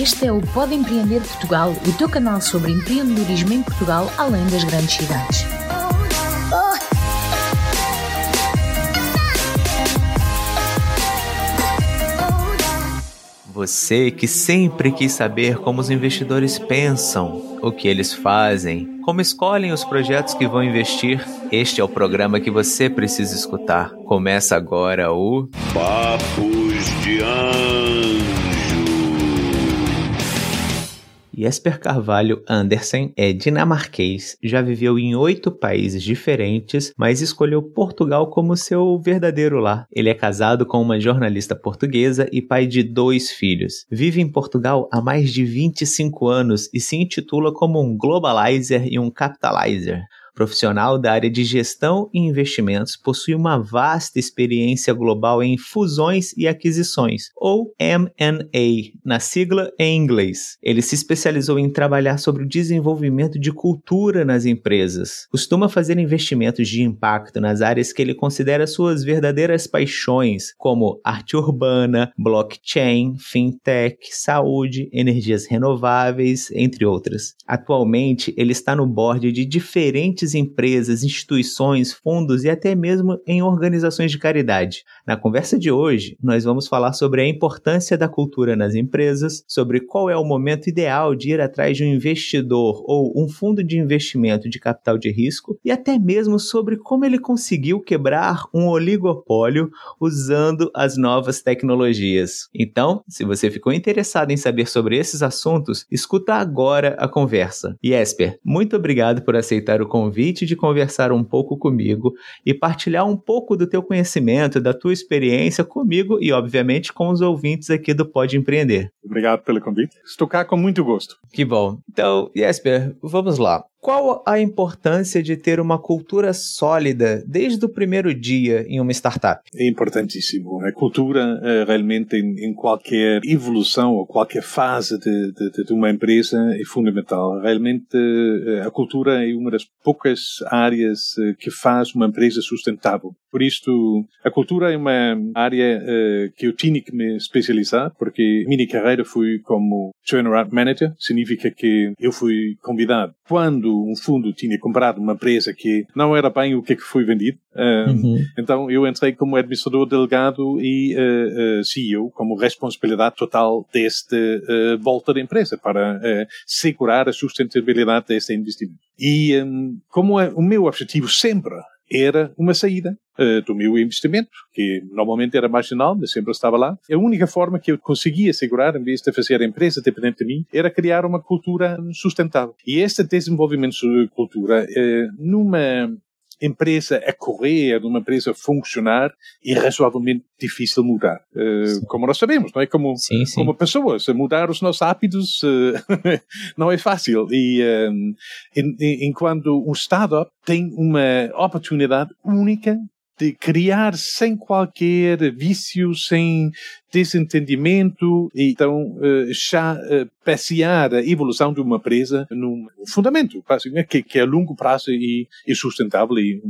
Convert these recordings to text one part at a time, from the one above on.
Este é o Pode Empreender Portugal, o teu canal sobre empreendedorismo em Portugal, além das grandes cidades. Você que sempre quis saber como os investidores pensam, o que eles fazem, como escolhem os projetos que vão investir, este é o programa que você precisa escutar. Começa agora o Papos de Anjo. Jesper Carvalho Andersen é dinamarquês, já viveu em oito países diferentes, mas escolheu Portugal como seu verdadeiro lar. Ele é casado com uma jornalista portuguesa e pai de dois filhos. Vive em Portugal há mais de 25 anos e se intitula como um globalizer e um capitalizer. Profissional da área de gestão e investimentos, possui uma vasta experiência global em fusões e aquisições, ou M&A, na sigla em inglês. Ele se especializou em trabalhar sobre o desenvolvimento de cultura nas empresas. Costuma fazer investimentos de impacto nas áreas que ele considera suas verdadeiras paixões, como arte urbana, blockchain, fintech, saúde, energias renováveis, entre outras. Atualmente, ele está no board de diferentes empresas, instituições, fundos e até mesmo em organizações de caridade. Na conversa de hoje, nós vamos falar sobre a importância da cultura nas empresas, sobre qual é o momento ideal de ir atrás de um investidor ou um fundo de investimento de capital de risco e até mesmo sobre como ele conseguiu quebrar um oligopólio usando as novas tecnologias. Então, se você ficou interessado em saber sobre esses assuntos, escuta agora a conversa. Jesper, muito obrigado por aceitar o convite de conversar um pouco comigo e partilhar um pouco do teu conhecimento, da tua experiência comigo e, obviamente, com os ouvintes aqui do Pode Empreender. Obrigado pelo convite. Estou cá com muito gosto. Que bom. Então, Jesper, vamos lá. Qual a importância de ter uma cultura sólida desde o primeiro dia em uma startup? É importantíssimo. A cultura, eh, realmente, em, qualquer evolução ou qualquer fase de, de, de, uma empresa, é fundamental. Realmente, eh, a cultura é uma das poucas áreas eh, que faz uma empresa sustentável. Por isto, a cultura é uma área que eu tinha que me especializar, porque minha carreira foi como turnaround manager. Significa que eu fui convidado quando um fundo tinha comprado uma empresa que não era bem o que, é que foi vendido. Uhum. Então eu entrei como administrador delegado e uh, eh, uh, eh, CEO, como responsabilidade total deste uh, volta da empresa para segurar a sustentabilidade deste investimento. E um, como é, o meu objetivo sempre era uma saída uh, do meu investimento, que normalmente era marginal, mas sempre estava lá. A única forma que eu conseguia segurar, em vez de fazer a empresa dependente de mim, era criar uma cultura sustentável. E este desenvolvimento de cultura, uh, numa empresa a correr, de uma empresa a funcionar, é razoavelmente difícil mudar. Uh, como nós sabemos, não é? Como, sim, sim. como pessoas, mudar os nossos hábitos uh, não é fácil. E um, enquanto um startup tem uma oportunidade única de criar sem qualquer vício, sem desentendimento, e então já passear a evolução de uma empresa num fundamento que, que é a longo prazo e, sustentável e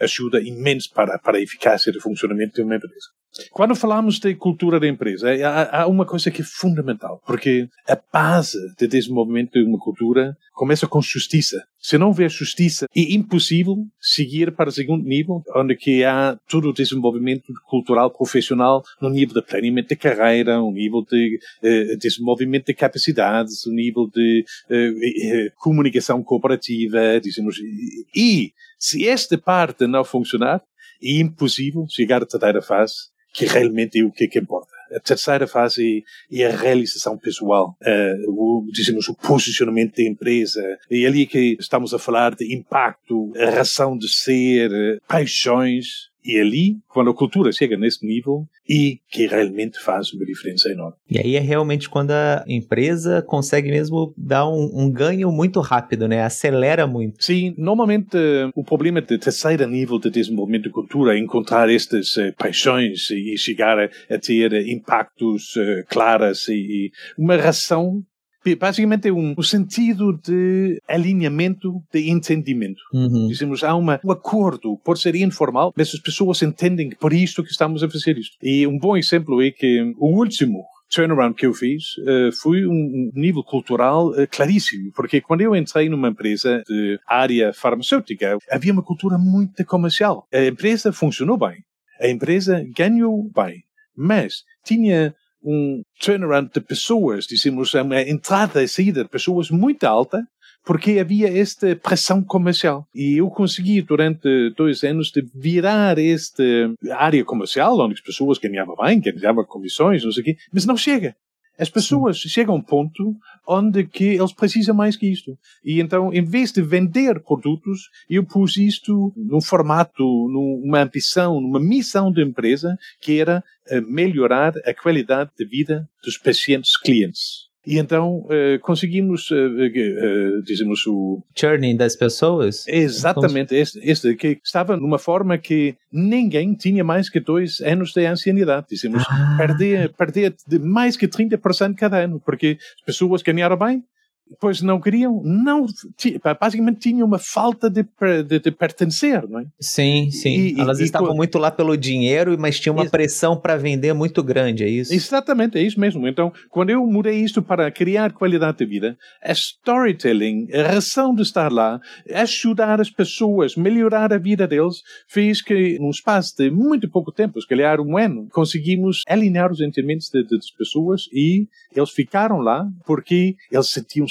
ajuda imenso para, para a eficácia do funcionamento de uma empresa. Quando falamos de cultura da empresa, há, há, uma coisa que é fundamental, porque a base de desenvolvimento de uma cultura começa com justiça. Se não houver justiça, é impossível seguir para o segundo nível, onde que há todo o desenvolvimento cultural profissional no nível de planeamento de carreira, no nível de eh, desenvolvimento de capacidades, no nível de eh, eh, comunicação cooperativa, dizemos, e se esta parte não funcionar, é impossível chegar à terceira fase, que realmente é o que, é que importa. A terceira fase é a realização pessoal, uh, o, dizemos, o posicionamento da empresa. E ali é que estamos a falar de impacto, a razão de ser, paixões, e ali, quando a cultura chega nesse nível, e que realmente faz uma diferença enorme. E aí é realmente quando a empresa consegue mesmo dar um, um ganho muito rápido, né? Acelera muito. Sim, normalmente o problema de terceiro nível de desenvolvimento de cultura é encontrar estas uh, paixões e chegar a, a ter impactos uh, claros e, e uma razão basicamente é um, um sentido de alinhamento, de entendimento. Uhum. Dizemos, há uma, um acordo, pode ser informal, mas as pessoas entendem que por isto que estamos a fazer isto. E um bom exemplo é que o último turnaround que eu fiz uh, foi um nível cultural uh, claríssimo, porque quando eu entrei numa empresa de área farmacêutica, havia uma cultura muito comercial. A empresa funcionou bem, a empresa ganhou bem, mas tinha um turnaround de pessoas, dizemos, uma entrada e saída de pessoas muito alta, porque havia esta pressão comercial. E eu consegui, durante dois anos, de virar esta área comercial, onde as pessoas ganhavam bem, ganhavam comissões, não sei o quê, mas não chega. As pessoas Sim. chegam a um ponto onde que eles precisam mais que isto. E então, em vez de vender produtos, eu pus isto num formato, numa ambição, numa missão da empresa, que era eh, melhorar a qualidade de vida dos pacientes clientes. E então uh, conseguimos, uh, dizemos, o. Churning das pessoas? Exatamente, este, este, que estava numa forma que ninguém tinha mais que dois anos de ancianidade. Dizemos, ah. perder, perder de mais que 30% cada ano, porque as pessoas ganharam bem, pois não queriam, não, basicamente tinham uma falta de, de, de pertencer, não é? Sim, sim. E, Elas e, estavam e, muito lá pelo dinheiro, mas tinha uma isso. pressão para vender muito grande, é isso? Exatamente, é isso mesmo. Então, quando eu mudei isto para criar qualidade de vida, a storytelling, a razão de estar lá, ajudar as pessoas, melhorar a vida deles, fez que, num espaço de muito pouco tempo, se calhar um ano, conseguimos alinhar os entendimentos das pessoas e eles ficaram lá porque eles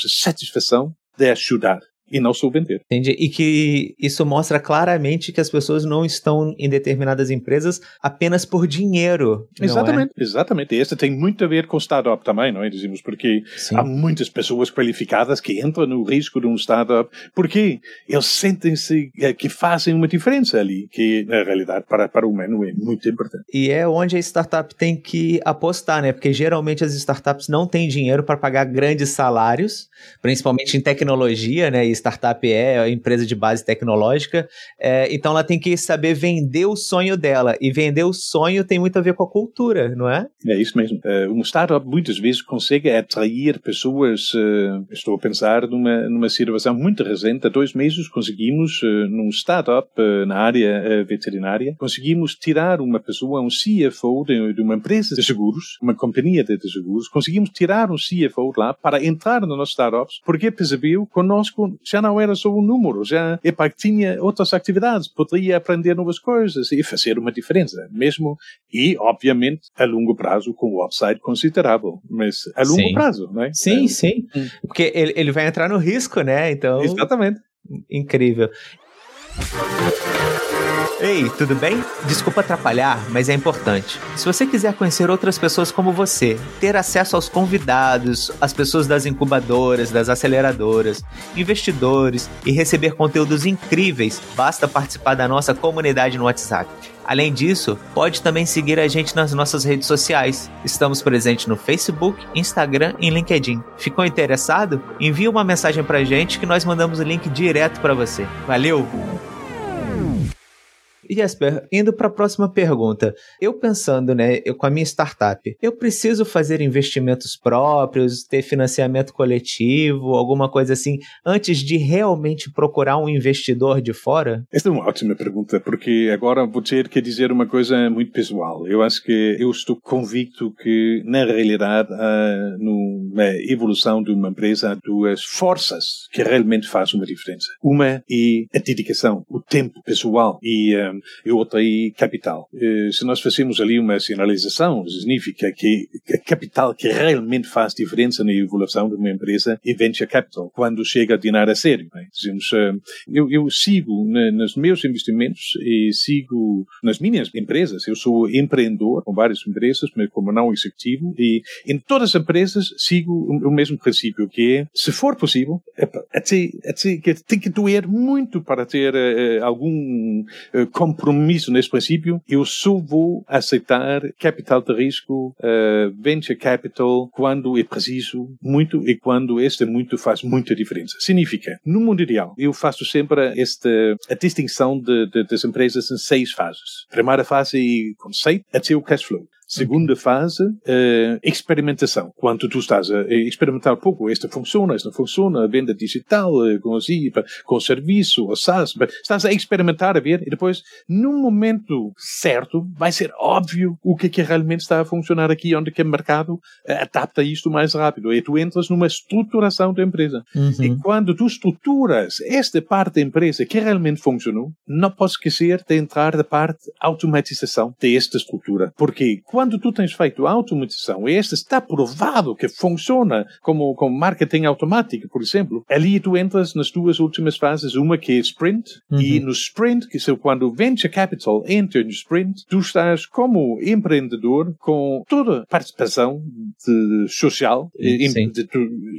satisfação de ajudar e não sou vender. Entendi. E que isso mostra claramente que as pessoas não estão em determinadas empresas apenas por dinheiro. Exatamente, é? exatamente. E isso tem muito a ver com startup também, não é? Dizemos, porque Sim. há muitas pessoas qualificadas que entram no risco de um startup porque eles sentem-se eh, que fazem uma diferença ali, que na realidade para, para o humano é muito importante. E é onde a startup tem que apostar, né? Porque geralmente as startups não têm dinheiro para pagar grandes salários, principalmente em tecnologia, né? E startup é, empresa de base tecnológica, é, então ela tem que saber vender o sonho dela. E vender o sonho tem muito a ver com a cultura, não é? É isso mesmo. Uh, uma startup muitas vezes consegue atrair pessoas. Uh, estou a pensar numa, numa situação muito recente. Há dois meses conseguimos, uh, num startup uh, na área veterinária, conseguimos tirar uma pessoa, um CFO de, uma empresa de seguros, uma companhia de, seguros, conseguimos tirar um CFO lá para entrar nas nossas startups, porque percebeu conosco já não era só um número, já epa, tinha outras atividades, poderia aprender novas coisas e fazer uma diferença, mesmo e, obviamente, a longo prazo com um upside considerável, mas a longo sim. prazo, não é? Sim, é. sim, hum. porque ele, ele vai entrar no risco, né? Então, exatamente. Incrível. Ei, tudo bem? Desculpa atrapalhar, mas é importante. Se você quiser conhecer outras pessoas como você, ter acesso aos convidados, as pessoas das incubadoras, das aceleradoras, investidores e receber conteúdos incríveis, basta participar da nossa comunidade no WhatsApp. Além disso, pode também seguir a gente nas nossas redes sociais. Estamos presentes no Facebook, Instagram e LinkedIn. Ficou interessado? Envie uma mensagem pra gente que nós mandamos o link direto para você. Valeu! Jesper, indo para a próxima pergunta. Eu pensando, né, eu, com a minha startup, eu preciso fazer investimentos próprios, ter financiamento coletivo, alguma coisa assim, antes de realmente procurar um investidor de fora? Esta é uma ótima pergunta, porque agora vou ter que dizer uma coisa muito pessoal. Eu acho que eu estou convicto que, na realidade, uh, numa evolução de uma empresa, há duas forças que realmente fazem uma diferença. Uma é a dedicação, o tempo pessoal e uh, e outra aí capital. Eh, se nós fazemos ali uma sinalização, significa que a capital que realmente faz diferença na evolução de uma empresa é venture capital, quando chega a dinheiro a sério. Né? Dizemos, eh, eu, eu sigo nos meus investimentos e sigo nas minhas empresas. Eu sou empreendedor com várias empresas, mas como não executivo, e em todas as empresas sigo o mesmo princípio, que é, se for possível, até, até, tem que doer muito para ter uh, algum uh, compromisso nesse princípio, eu só vou aceitar capital de risco, uh, venture capital, quando é preciso muito e quando este muito faz muita diferença. Significa, no mundo ideal, eu faço sempre esta a distinção de, de, das empresas em seis fases. Primeira fase é conceito até o cash flow. Segunda fase, uh, experimentação. Quando tu estás a experimentar um pouco, esta funciona, esta não funciona, a venda digital, com, assim, com o serviço, o SaaS, estás a experimentar, a ver, e depois, num momento certo, vai ser óbvio o que é que realmente está a funcionar aqui, onde que o mercado adapta isto mais rápido. E tu entras numa estruturação da empresa. Uhum. E quando tu estruturas esta parte da empresa que realmente funcionou, não podes esquecer de entrar da parte automatização desta estrutura. Porque quando tu tens feito a automatização e esta está provado que funciona como, como marketing automático, por exemplo, ali tu entras nas duas últimas fases, uma que é sprint, uhum. e no sprint, que é quando o venture capital entra no sprint, tu estás como empreendedor com toda a participação de, social de, de,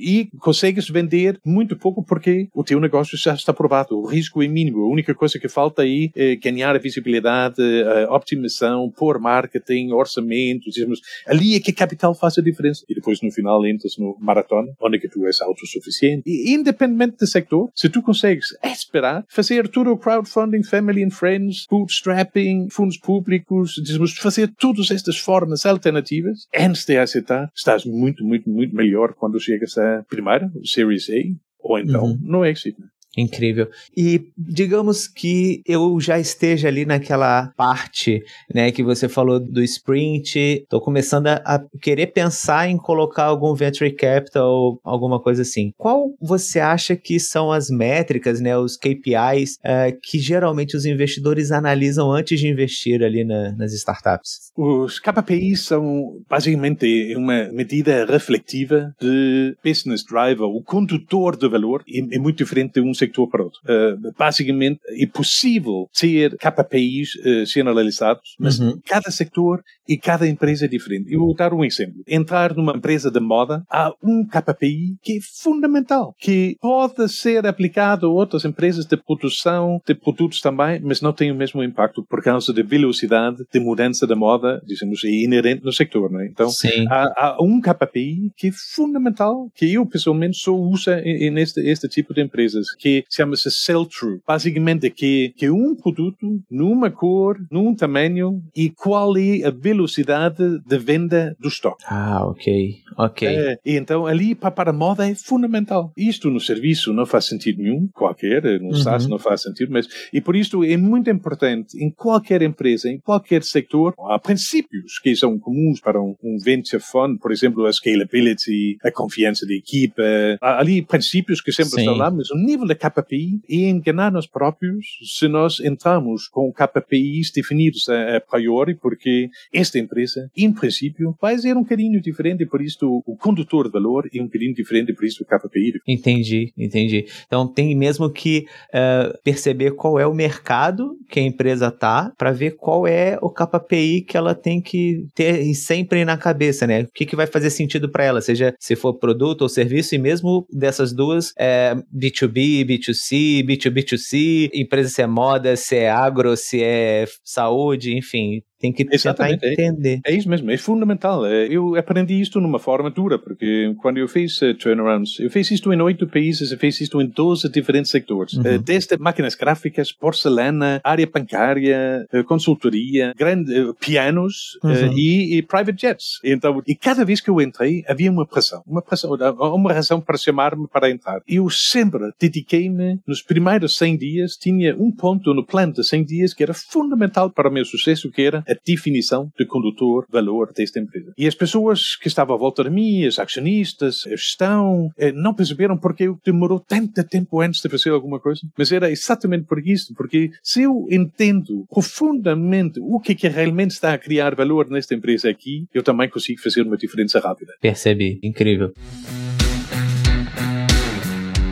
e consegues vender muito pouco porque o teu negócio já está provado, o risco é mínimo, a única coisa que falta aí é ganhar a visibilidade, a optimização, pôr marketing, orçamento, dizemos, ali é que capital faz a diferença. E depois no final entras no maratona, onde é que tu és autossuficiente. E independente do sector, se tu consegues esperar, fazer tudo o crowdfunding, family and friends, bootstrapping, fundos públicos, dizemos, fazer todas estas formas alternativas, antes de aceitar, estás muito, muito, muito melhor quando chegas a primeira, Series A, ou então uhum. no Exit. Incrível. E digamos que eu já esteja ali naquela parte, né, que você falou do sprint, estou começando a, a, querer pensar em colocar algum venture capital alguma coisa assim. Qual você acha que são as métricas, né, os KPIs uh, que geralmente os investidores analisam antes de investir ali na, nas startups? Os KPIs são basicamente uma medida reflexiva de business driver, o condutor de valor, é, é muito diferente de um sector para outro. Uh, basicamente, é possível ter KPIs uh, eh, generalizados, mas uhum. cada sector e cada empresa é diferente. Eu vou dar um exemplo. Entrar numa empresa de moda, há um KPI que é fundamental, que pode ser aplicado a outras empresas de produção de produtos também, mas não tem o mesmo impacto por causa da velocidade de mudança da moda, dizemos, é inerente no sector. Não é? Então, há, há, um KPI que é fundamental, que eu pessoalmente só uso neste este tipo de empresas, que chama-se sell-through. Basicamente, que, que um produto, numa cor, num tamanho, e qual é a velocidade de venda do estoque. Ah, ok. Ok. É, e então, ali, para, para a moda, é fundamental. Isto no serviço não faz sentido nenhum, qualquer, no uhum. SaaS não faz sentido, mas, e por isso é muito importante, em qualquer empresa, em qualquer sector, há princípios que são comuns para um, um venture fund, por exemplo, a scalability, a confiança da equipa, há ali princípios que sempre Sim. estão lá, mas o nível da KPI e enganar nós próprios se nós entramos com KPIs definidos a, a priori, porque esta empresa, em princípio, vai ser um bocadinho diferente e por isso o condutor de valor é um bocadinho diferente e por isso o KPI. Entendi, entendi. Então tem mesmo que uh, perceber qual é o mercado que a empresa tá para ver qual é o KPI que ela tem que ter sempre na cabeça, né? O que, que vai fazer sentido para ela, seja se for produto ou serviço e mesmo dessas duas, é, B2B, B2C, B2B2C, empresa se é moda, se é agro, se é saúde, enfim, tem que Exatamente. tentar entender. É, é, isso mesmo, é fundamental. É, eu aprendi isto numa forma dura, porque quando eu fiz uh, turnarounds, eu fiz isto em oito países, eu fiz isto em 12 diferentes sectores. Uhum. Uh, desde máquinas gráficas, porcelana, área bancária, uh, consultoria, grande, pianos uhum. e, e, private jets. Então, e cada vez que eu entrei, havia uma pressão, uma pressão, uma razão para chamar-me para entrar. Eu sempre dediquei-me, nos primeiros 100 dias, tinha um ponto no plano de 100 dias que era fundamental para o meu sucesso, que era a definição de condutor valor desta empresa. E as pessoas que estavam à volta de mim, os acionistas, a gestão, eh, não perceberam porque demorou tanto tempo antes de fazer alguma coisa. Mas era exatamente por isso, porque se eu entendo profundamente o que, é que realmente está a criar valor nesta empresa aqui, eu também consigo fazer uma diferença rápida. Percebi, incrível.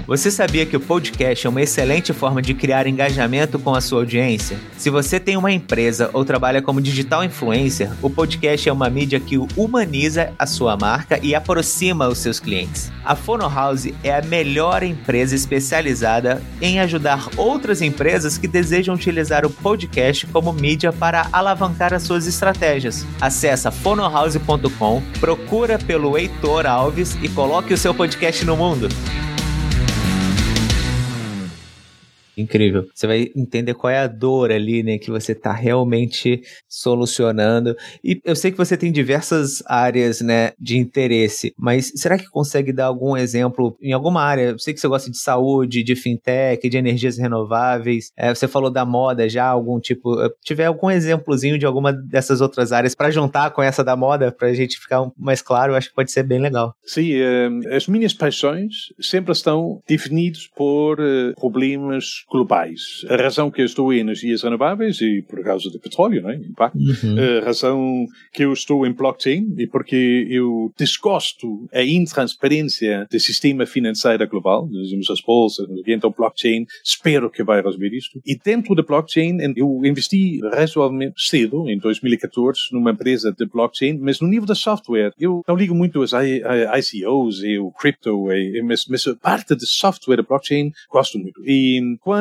Você sabia que o podcast é uma excelente forma de criar engajamento com a sua audiência? Se você tem uma empresa ou trabalha como digital influencer, o podcast é uma mídia que humaniza a sua marca e aproxima os seus clientes. A Fono House é a melhor empresa especializada em ajudar outras empresas que desejam utilizar o podcast como mídia para alavancar as suas estratégias. Acesse fonohouse.com, procura pelo Heitor Alves e coloque o seu podcast no mundo. Incrível. Você vai entender qual é a dor ali, né, que você está realmente solucionando. E eu sei que você tem diversas áreas, né, de interesse, mas será que consegue dar algum exemplo em alguma área? Eu sei que você gosta de saúde, de fintech, de energias renováveis. É, você falou da moda já, algum tipo. Eh, tiver algum exemplozinho de alguma dessas outras áreas para juntar com essa da moda, para a gente ficar mais claro, acho que pode ser bem legal. Sim, uh, as minhas paixões sempre estão definidas por uh, problemas globais. A razão que eu estou em energias renováveis e por causa do petróleo, né, impacto. Uhum. A razão que eu estou em blockchain e porque eu desgosto a intransparência do sistema financeiro global, dizemos as bolsas, então blockchain, espero que vai resolver isto. E dentro da blockchain, eu investi razoavelmente cedo, em 2014, numa empresa de blockchain, mas no nível da software, eu não ligo muito às ICOs e o crypto, mas, mas a parte de software da blockchain gosto muito. E quando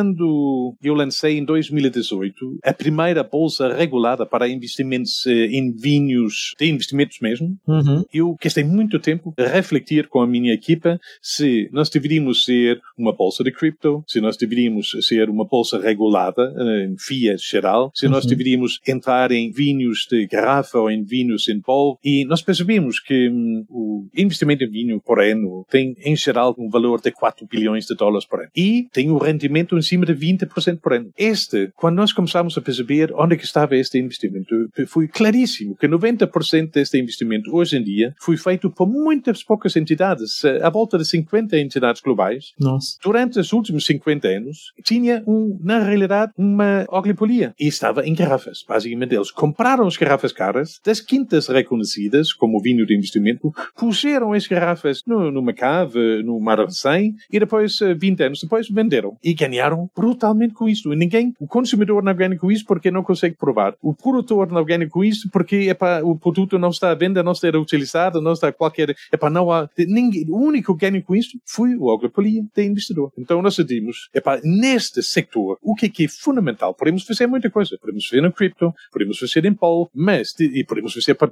eu lancei em 2018 a primeira bolsa regulada para investimentos eh, em vinhos, de investimentos mesmo, uhum. eu gastei muito tempo a refletir com a minha equipa se nós deveríamos ser uma bolsa de cripto, se nós deveríamos ser uma bolsa regulada eh, em FIA geral, se nós uhum. deveríamos entrar em vinhos de garrafa ou em vinhos em pó. E nós percebemos que hum, o investimento em vinho por ano tem, em geral, um valor de 4 bilhões de dólares por ano. E tem um rendimento em cima de 20% por ano. Este, quando nós começamos a perceber onde que estava este investimento, foi claríssimo que 90% deste investimento hoje em dia foi feito por muitas poucas entidades, a volta de 50 entidades globais. Nossa. Durante os últimos 50 anos, tinha, um, na realidade, uma oligopolia. E estava em garrafas. Basicamente, eles compraram as garrafas caras das quintas reconhecidas como vinho de investimento, puseram as garrafas no, numa cave, no Mar 100, e depois, 20 eh, anos depois, venderam. E ganharam brutalmente com isso. Ninguém, o consumidor não ganha com isso porque não consegue provar. O produtor não ganha com isso porque epa, o produto não está à venda, não está utilizado, não está qualquer. Epa, não há. Ninguém, o único que ganha com isso foi o oligopolia de investidor. Então nós decidimos, epa, neste sector, o que é, que é fundamental? Podemos fazer muita coisa. Podemos fazer no cripto, podemos fazer em polo, mas, e podemos fazer para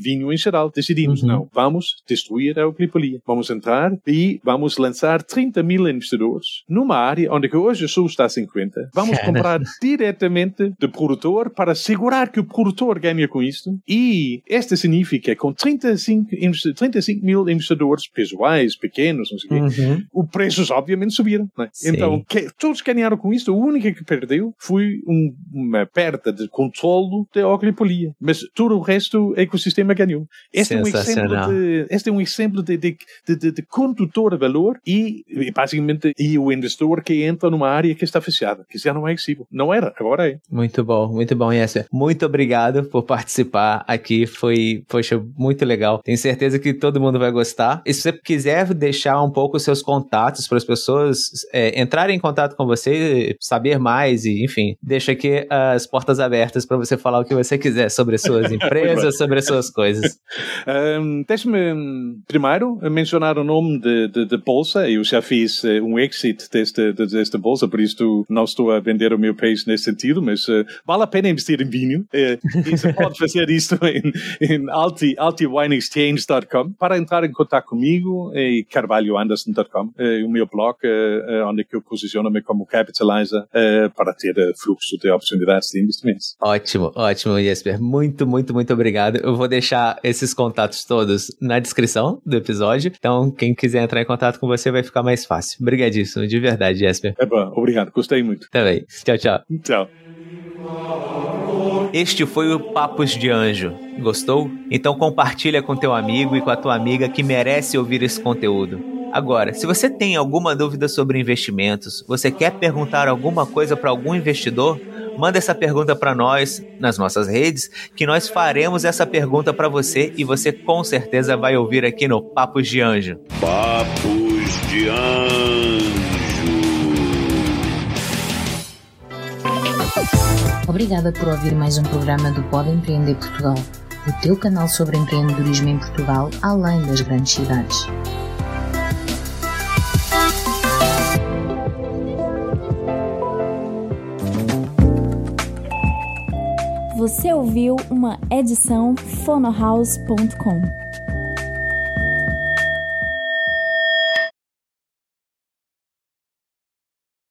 vinho em geral. Decidimos, uhum. não, vamos destruir a oligopolia. Vamos entrar e vamos lançar 30 mil investidores numa área onde hoje só está a 50. Vamos comprar diretamente do produtor para assegurar que o produtor ganha com isto. E isto significa que com 35, 35 mil investidores pessoais, pequenos, não sei o quê, uhum. os preços obviamente subiram. Né? Então, que, todos ganharam com isto. O único que perdeu foi um, uma perda de controle da oligopolia. Mas todo o resto, o ecossistema ganhou. Este é um exemplo de, este é um exemplo de, de, de, de condutor de valor e, e, basicamente, e o investidor que entra numa área que está fechada, que já não é acessível. Não era, agora é. Muito bom, muito bom, Yesser. Muito obrigado por participar aqui. Foi, poxa, muito legal. Tenho certeza que todo mundo vai gostar. E se você quiser deixar um pouco os seus contatos para as pessoas é, entrarem em contato com você, saber mais e, enfim, deixa aqui as portas abertas para você falar o que você quiser sobre as suas empresas, sobre as suas coisas. Um, Deixe-me primeiro mencionar o nome de, de, de bolsa. Eu já fiz uh, um exit desta, desta bolsa, por isso não estou a vender o meu peixe nesse sentido, mas uh, vale a pena investir em vinho. Uh, e você pode fazer isto em, em alti, altiwineexchange.com. Para entrar em contato comigo, é carvalhoanderson.com, é o meu blog, onde eu posiciono-me como capitalizer para ter fluxo de oportunidades de investimentos. Ótimo, ótimo, Jesper. Muito, muito, muito obrigado. Eu vou deixar esses contatos todos na descrição do episódio. Então, quem quiser entrar em contato com você vai ficar mais fácil. Obrigadíssimo, de verdade, Jesper. É obrigado. Gostei muito. Também. Tchau, tchau. Tchau. Este foi o Papos de Anjo. Gostou? Então compartilha com teu amigo e com a tua amiga que merece ouvir esse conteúdo. Agora, se você tem alguma dúvida sobre investimentos, você quer perguntar alguma coisa para algum investidor, manda essa pergunta para nós nas nossas redes, que nós faremos essa pergunta para você e você com certeza vai ouvir aqui no Papos de Anjo. Papos de Anjo. Obrigada por ouvir mais um programa do Pode Empreender Portugal, o teu canal sobre empreendedorismo em Portugal, além das grandes cidades. Você ouviu uma edição fonohouse.com.